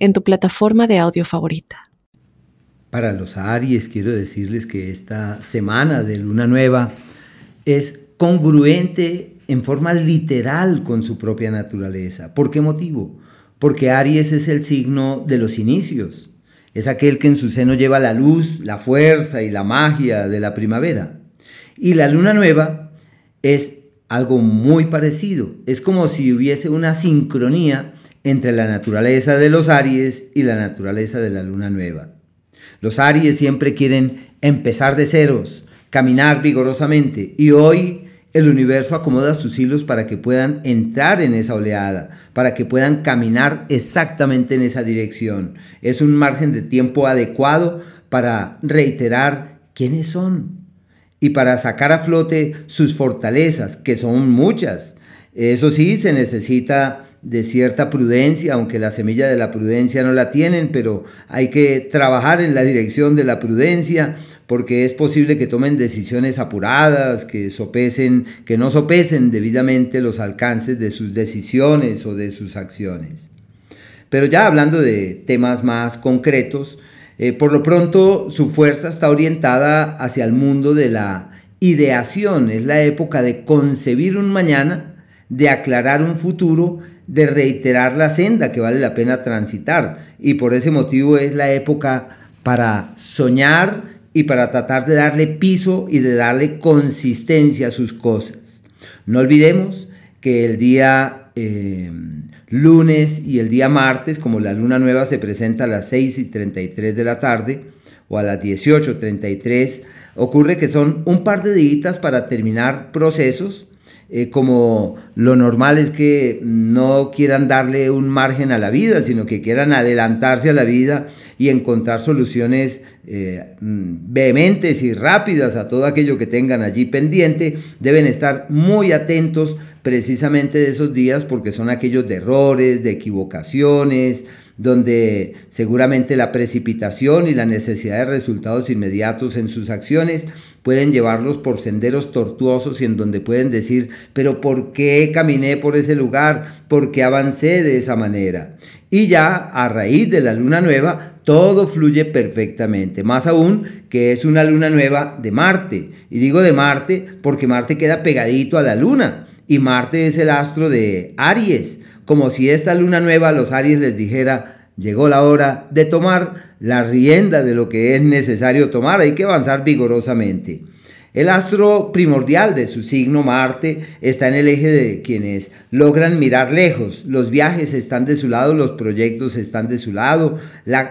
en tu plataforma de audio favorita. Para los Aries quiero decirles que esta semana de luna nueva es congruente en forma literal con su propia naturaleza. ¿Por qué motivo? Porque Aries es el signo de los inicios. Es aquel que en su seno lleva la luz, la fuerza y la magia de la primavera. Y la luna nueva es algo muy parecido. Es como si hubiese una sincronía entre la naturaleza de los Aries y la naturaleza de la luna nueva. Los Aries siempre quieren empezar de ceros, caminar vigorosamente y hoy el universo acomoda sus hilos para que puedan entrar en esa oleada, para que puedan caminar exactamente en esa dirección. Es un margen de tiempo adecuado para reiterar quiénes son y para sacar a flote sus fortalezas, que son muchas. Eso sí, se necesita de cierta prudencia, aunque la semilla de la prudencia no la tienen, pero hay que trabajar en la dirección de la prudencia porque es posible que tomen decisiones apuradas, que sopesen, que no sopesen debidamente los alcances de sus decisiones o de sus acciones. Pero ya hablando de temas más concretos, eh, por lo pronto su fuerza está orientada hacia el mundo de la ideación, es la época de concebir un mañana, de aclarar un futuro de reiterar la senda que vale la pena transitar. Y por ese motivo es la época para soñar y para tratar de darle piso y de darle consistencia a sus cosas. No olvidemos que el día eh, lunes y el día martes, como la luna nueva se presenta a las 6 y 33 de la tarde o a las 18.33, ocurre que son un par de días para terminar procesos eh, como lo normal es que no quieran darle un margen a la vida, sino que quieran adelantarse a la vida y encontrar soluciones eh, vehementes y rápidas a todo aquello que tengan allí pendiente, deben estar muy atentos precisamente de esos días porque son aquellos de errores, de equivocaciones, donde seguramente la precipitación y la necesidad de resultados inmediatos en sus acciones pueden llevarlos por senderos tortuosos y en donde pueden decir, pero ¿por qué caminé por ese lugar? ¿Por qué avancé de esa manera? Y ya a raíz de la luna nueva, todo fluye perfectamente. Más aún que es una luna nueva de Marte. Y digo de Marte porque Marte queda pegadito a la luna. Y Marte es el astro de Aries. Como si esta luna nueva a los Aries les dijera, llegó la hora de tomar la rienda de lo que es necesario tomar, hay que avanzar vigorosamente. El astro primordial de su signo Marte está en el eje de quienes logran mirar lejos. Los viajes están de su lado, los proyectos están de su lado,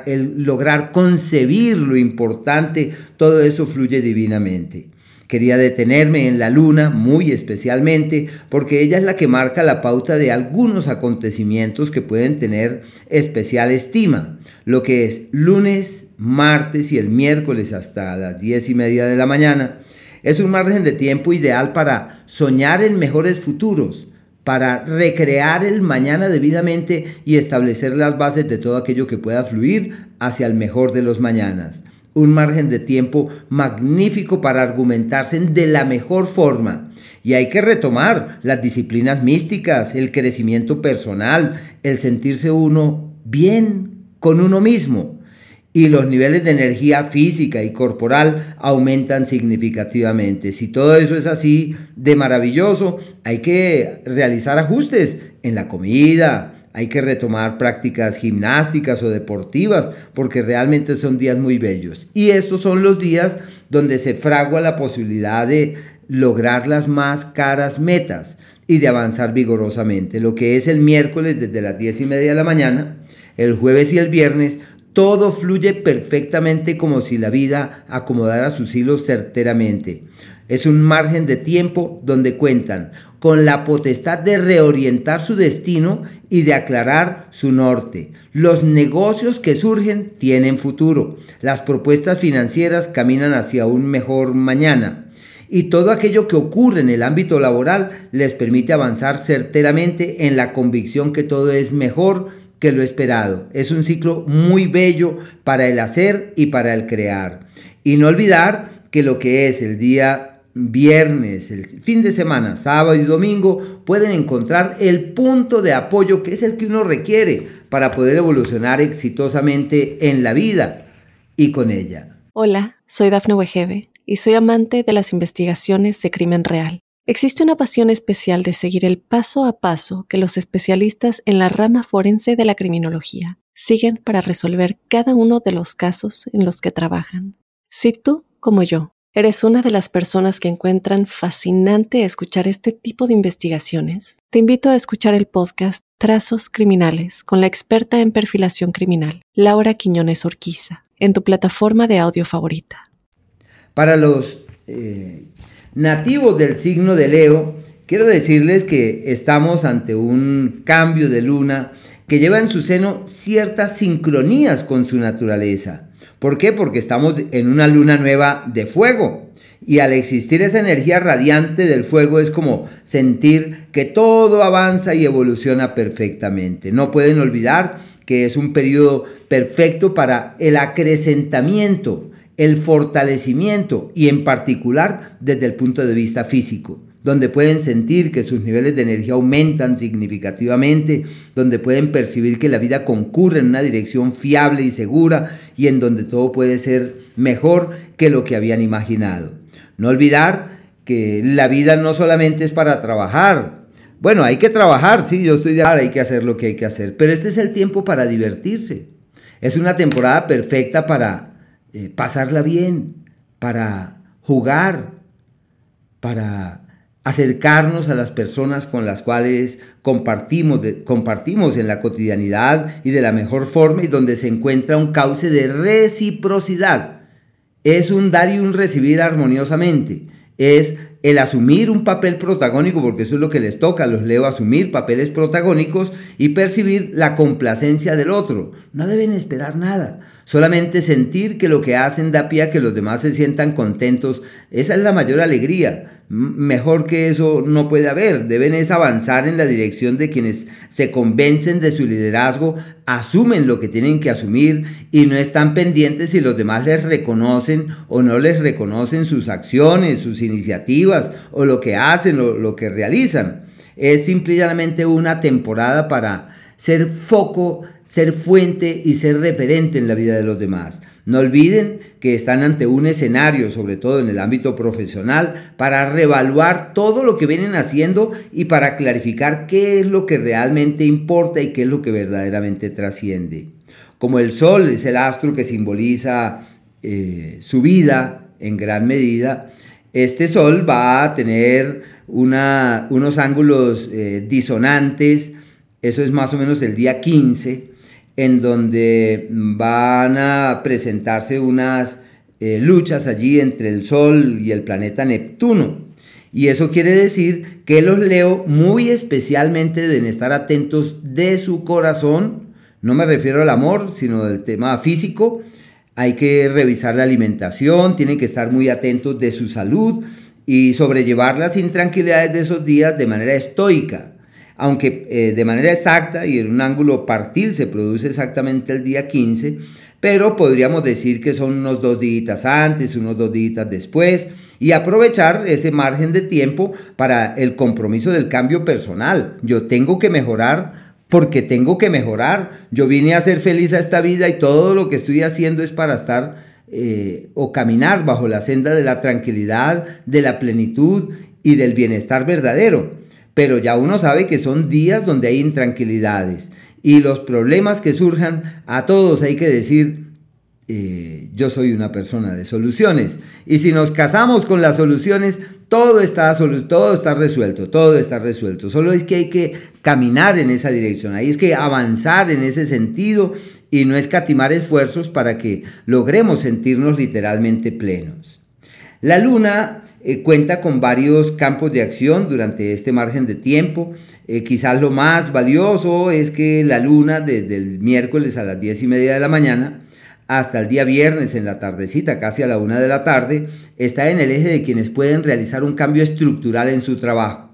el lograr concebir lo importante, todo eso fluye divinamente. Quería detenerme en la luna muy especialmente porque ella es la que marca la pauta de algunos acontecimientos que pueden tener especial estima. Lo que es lunes, martes y el miércoles hasta las diez y media de la mañana es un margen de tiempo ideal para soñar en mejores futuros, para recrear el mañana debidamente y establecer las bases de todo aquello que pueda fluir hacia el mejor de los mañanas un margen de tiempo magnífico para argumentarse de la mejor forma. Y hay que retomar las disciplinas místicas, el crecimiento personal, el sentirse uno bien con uno mismo. Y los niveles de energía física y corporal aumentan significativamente. Si todo eso es así de maravilloso, hay que realizar ajustes en la comida, hay que retomar prácticas gimnásticas o deportivas porque realmente son días muy bellos. Y estos son los días donde se fragua la posibilidad de lograr las más caras metas y de avanzar vigorosamente. Lo que es el miércoles desde las 10 y media de la mañana, el jueves y el viernes, Todo fluye perfectamente como si la vida acomodara sus hilos certeramente. Es un margen de tiempo donde cuentan con la potestad de reorientar su destino y de aclarar su norte. Los negocios que surgen tienen futuro. Las propuestas financieras caminan hacia un mejor mañana. Y todo aquello que ocurre en el ámbito laboral les permite avanzar certeramente en la convicción que todo es mejor que lo esperado. Es un ciclo muy bello para el hacer y para el crear. Y no olvidar que lo que es el día viernes, el fin de semana, sábado y domingo, pueden encontrar el punto de apoyo que es el que uno requiere para poder evolucionar exitosamente en la vida y con ella. Hola, soy Dafne Wegebe y soy amante de las investigaciones de crimen real. Existe una pasión especial de seguir el paso a paso que los especialistas en la rama forense de la criminología siguen para resolver cada uno de los casos en los que trabajan. Si tú, como yo, eres una de las personas que encuentran fascinante escuchar este tipo de investigaciones, te invito a escuchar el podcast Trazos Criminales con la experta en perfilación criminal, Laura Quiñones Orquiza, en tu plataforma de audio favorita. Para los eh, nativos del signo de Leo, quiero decirles que estamos ante un cambio de luna que lleva en su seno ciertas sincronías con su naturaleza. ¿Por qué? Porque estamos en una luna nueva de fuego. Y al existir esa energía radiante del fuego es como sentir que todo avanza y evoluciona perfectamente. No pueden olvidar que es un periodo perfecto para el acrecentamiento el fortalecimiento y en particular desde el punto de vista físico, donde pueden sentir que sus niveles de energía aumentan significativamente, donde pueden percibir que la vida concurre en una dirección fiable y segura y en donde todo puede ser mejor que lo que habían imaginado. No olvidar que la vida no solamente es para trabajar, bueno, hay que trabajar, sí, yo estoy de acuerdo, hay que hacer lo que hay que hacer, pero este es el tiempo para divertirse. Es una temporada perfecta para eh, pasarla bien, para jugar, para acercarnos a las personas con las cuales compartimos, compartimos en la cotidianidad y de la mejor forma y donde se encuentra un cauce de reciprocidad. Es un dar y un recibir armoniosamente. Es el asumir un papel protagónico, porque eso es lo que les toca, los leo asumir papeles protagónicos y percibir la complacencia del otro. No deben esperar nada, solamente sentir que lo que hacen da pie a que los demás se sientan contentos. Esa es la mayor alegría. Mejor que eso no puede haber. Deben es avanzar en la dirección de quienes se convencen de su liderazgo, asumen lo que tienen que asumir y no están pendientes si los demás les reconocen o no les reconocen sus acciones, sus iniciativas o lo que hacen o lo que realizan. Es simplemente una temporada para ser foco, ser fuente y ser referente en la vida de los demás. No olviden que están ante un escenario, sobre todo en el ámbito profesional, para reevaluar todo lo que vienen haciendo y para clarificar qué es lo que realmente importa y qué es lo que verdaderamente trasciende. Como el sol es el astro que simboliza eh, su vida en gran medida, este sol va a tener unos ángulos eh, disonantes, eso es más o menos el día 15, en donde van a presentarse unas eh, luchas allí entre el Sol y el planeta Neptuno. Y eso quiere decir que los leo muy especialmente deben estar atentos de su corazón. No me refiero al amor, sino del tema físico. Hay que revisar la alimentación, tienen que estar muy atentos de su salud y sobrellevar las intranquilidades de esos días de manera estoica aunque eh, de manera exacta y en un ángulo partil se produce exactamente el día 15, pero podríamos decir que son unos dos días antes, unos dos días después, y aprovechar ese margen de tiempo para el compromiso del cambio personal. Yo tengo que mejorar porque tengo que mejorar. Yo vine a ser feliz a esta vida y todo lo que estoy haciendo es para estar eh, o caminar bajo la senda de la tranquilidad, de la plenitud y del bienestar verdadero pero ya uno sabe que son días donde hay intranquilidades y los problemas que surjan, a todos hay que decir, eh, yo soy una persona de soluciones. Y si nos casamos con las soluciones, todo está, todo está resuelto, todo está resuelto. Solo es que hay que caminar en esa dirección, ahí es que avanzar en ese sentido y no escatimar esfuerzos para que logremos sentirnos literalmente plenos. La luna eh, cuenta con varios campos de acción durante este margen de tiempo. Eh, quizás lo más valioso es que la luna desde el miércoles a las 10 y media de la mañana hasta el día viernes en la tardecita, casi a la una de la tarde, está en el eje de quienes pueden realizar un cambio estructural en su trabajo.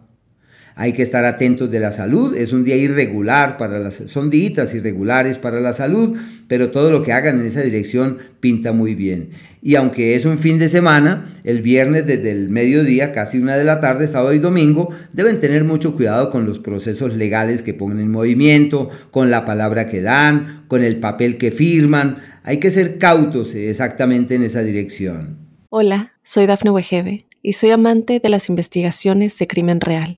Hay que estar atentos de la salud. Es un día irregular para las, son días irregulares para la salud, pero todo lo que hagan en esa dirección pinta muy bien. Y aunque es un fin de semana, el viernes desde el mediodía, casi una de la tarde, sábado y domingo, deben tener mucho cuidado con los procesos legales que pongan en movimiento, con la palabra que dan, con el papel que firman. Hay que ser cautos exactamente en esa dirección. Hola, soy Dafne Wegebe y soy amante de las investigaciones de crimen real.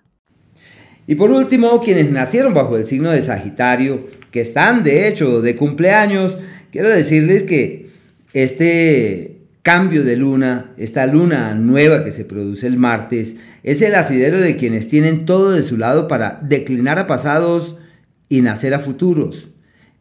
Y por último, quienes nacieron bajo el signo de Sagitario, que están de hecho de cumpleaños, quiero decirles que este cambio de luna, esta luna nueva que se produce el martes, es el asidero de quienes tienen todo de su lado para declinar a pasados y nacer a futuros.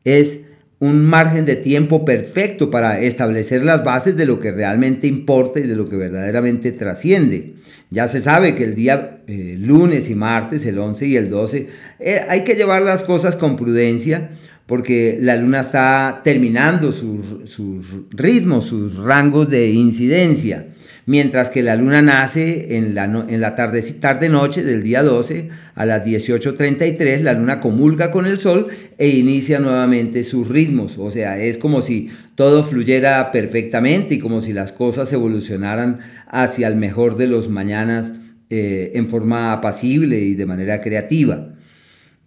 Es un margen de tiempo perfecto para establecer las bases de lo que realmente importa y de lo que verdaderamente trasciende. Ya se sabe que el día eh, lunes y martes, el 11 y el 12, eh, hay que llevar las cosas con prudencia porque la luna está terminando sus, sus ritmos, sus rangos de incidencia mientras que la luna nace en la, en la tarde, tarde noche del día 12 a las 18.33, la luna comulga con el sol e inicia nuevamente sus ritmos, o sea, es como si todo fluyera perfectamente y como si las cosas evolucionaran hacia el mejor de los mañanas eh, en forma apacible y de manera creativa.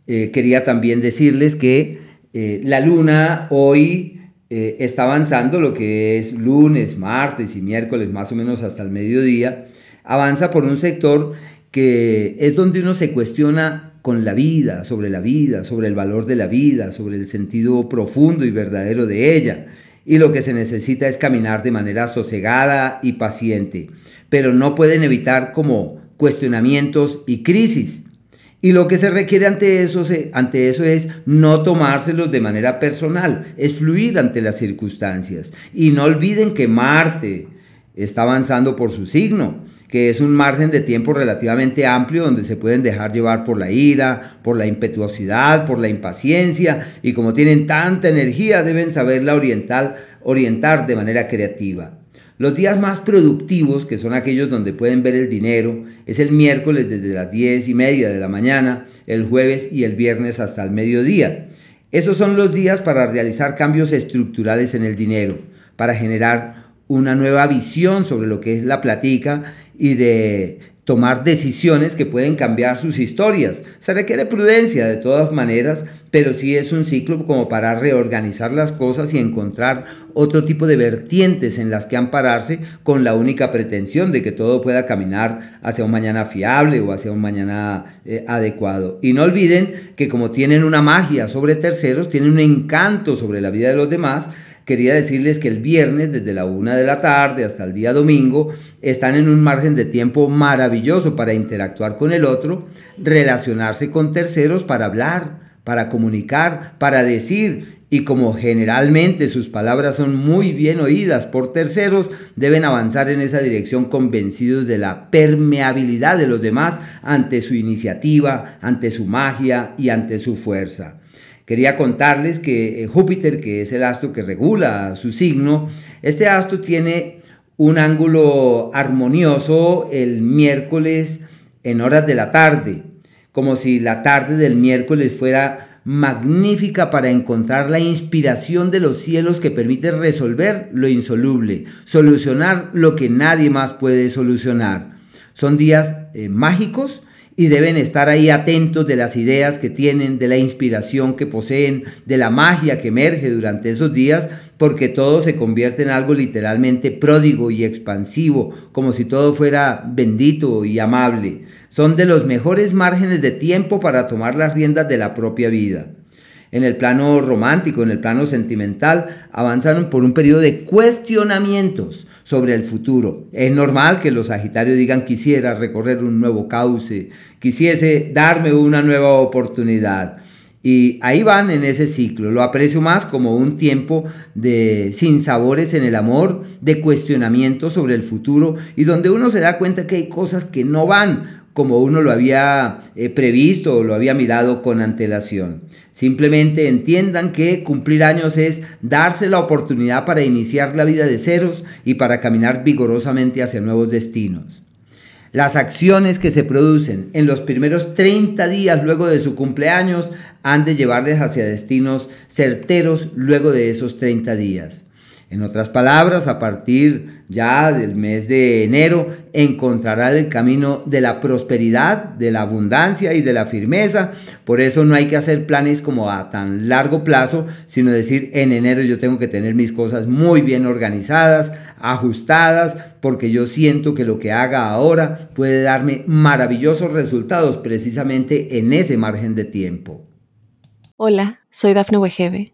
Eh, quería también decirles que eh, la luna hoy eh, está avanzando lo que es lunes, martes y miércoles, más o menos hasta el mediodía, avanza por un sector que es donde uno se cuestiona con la vida, sobre la vida, sobre el valor de la vida, sobre el sentido profundo y verdadero de ella. Y lo que se necesita es caminar de manera sosegada y paciente, pero no pueden evitar como cuestionamientos y crisis y lo que se requiere ante eso, ante eso es no tomárselos de manera personal, es fluir ante las circunstancias. Y no olviden que Marte está avanzando por su signo, que es un margen de tiempo relativamente amplio donde se pueden dejar llevar por la ira, por la impetuosidad, por la impaciencia, y como tienen tanta energía deben saberla orientar, orientar de manera creativa. Los días más productivos, que son aquellos donde pueden ver el dinero, es el miércoles desde las 10 y media de la mañana, el jueves y el viernes hasta el mediodía. Esos son los días para realizar cambios estructurales en el dinero, para generar una nueva visión sobre lo que es la platica y de tomar decisiones que pueden cambiar sus historias. Se requiere prudencia de todas maneras, pero sí es un ciclo como para reorganizar las cosas y encontrar otro tipo de vertientes en las que ampararse con la única pretensión de que todo pueda caminar hacia un mañana fiable o hacia un mañana eh, adecuado. Y no olviden que como tienen una magia sobre terceros, tienen un encanto sobre la vida de los demás, quería decirles que el viernes, desde la una de la tarde hasta el día domingo, están en un margen de tiempo maravilloso para interactuar con el otro, relacionarse con terceros para hablar, para comunicar, para decir, y como generalmente sus palabras son muy bien oídas por terceros, deben avanzar en esa dirección convencidos de la permeabilidad de los demás ante su iniciativa, ante su magia y ante su fuerza. Quería contarles que eh, Júpiter, que es el astro que regula su signo, este astro tiene un ángulo armonioso el miércoles en horas de la tarde, como si la tarde del miércoles fuera magnífica para encontrar la inspiración de los cielos que permite resolver lo insoluble, solucionar lo que nadie más puede solucionar. Son días eh, mágicos y deben estar ahí atentos de las ideas que tienen, de la inspiración que poseen, de la magia que emerge durante esos días, porque todo se convierte en algo literalmente pródigo y expansivo, como si todo fuera bendito y amable. Son de los mejores márgenes de tiempo para tomar las riendas de la propia vida en el plano romántico, en el plano sentimental, avanzaron por un periodo de cuestionamientos sobre el futuro. Es normal que los Sagitarios digan quisiera recorrer un nuevo cauce, quisiese darme una nueva oportunidad. Y ahí van en ese ciclo. Lo aprecio más como un tiempo de sin sabores en el amor, de cuestionamiento sobre el futuro y donde uno se da cuenta que hay cosas que no van como uno lo había eh, previsto o lo había mirado con antelación. Simplemente entiendan que cumplir años es darse la oportunidad para iniciar la vida de ceros y para caminar vigorosamente hacia nuevos destinos. Las acciones que se producen en los primeros 30 días luego de su cumpleaños han de llevarles hacia destinos certeros luego de esos 30 días. En otras palabras, a partir ya del mes de enero encontrará el camino de la prosperidad, de la abundancia y de la firmeza. Por eso no hay que hacer planes como a tan largo plazo, sino decir en enero yo tengo que tener mis cosas muy bien organizadas, ajustadas, porque yo siento que lo que haga ahora puede darme maravillosos resultados precisamente en ese margen de tiempo. Hola, soy Dafne Wegebe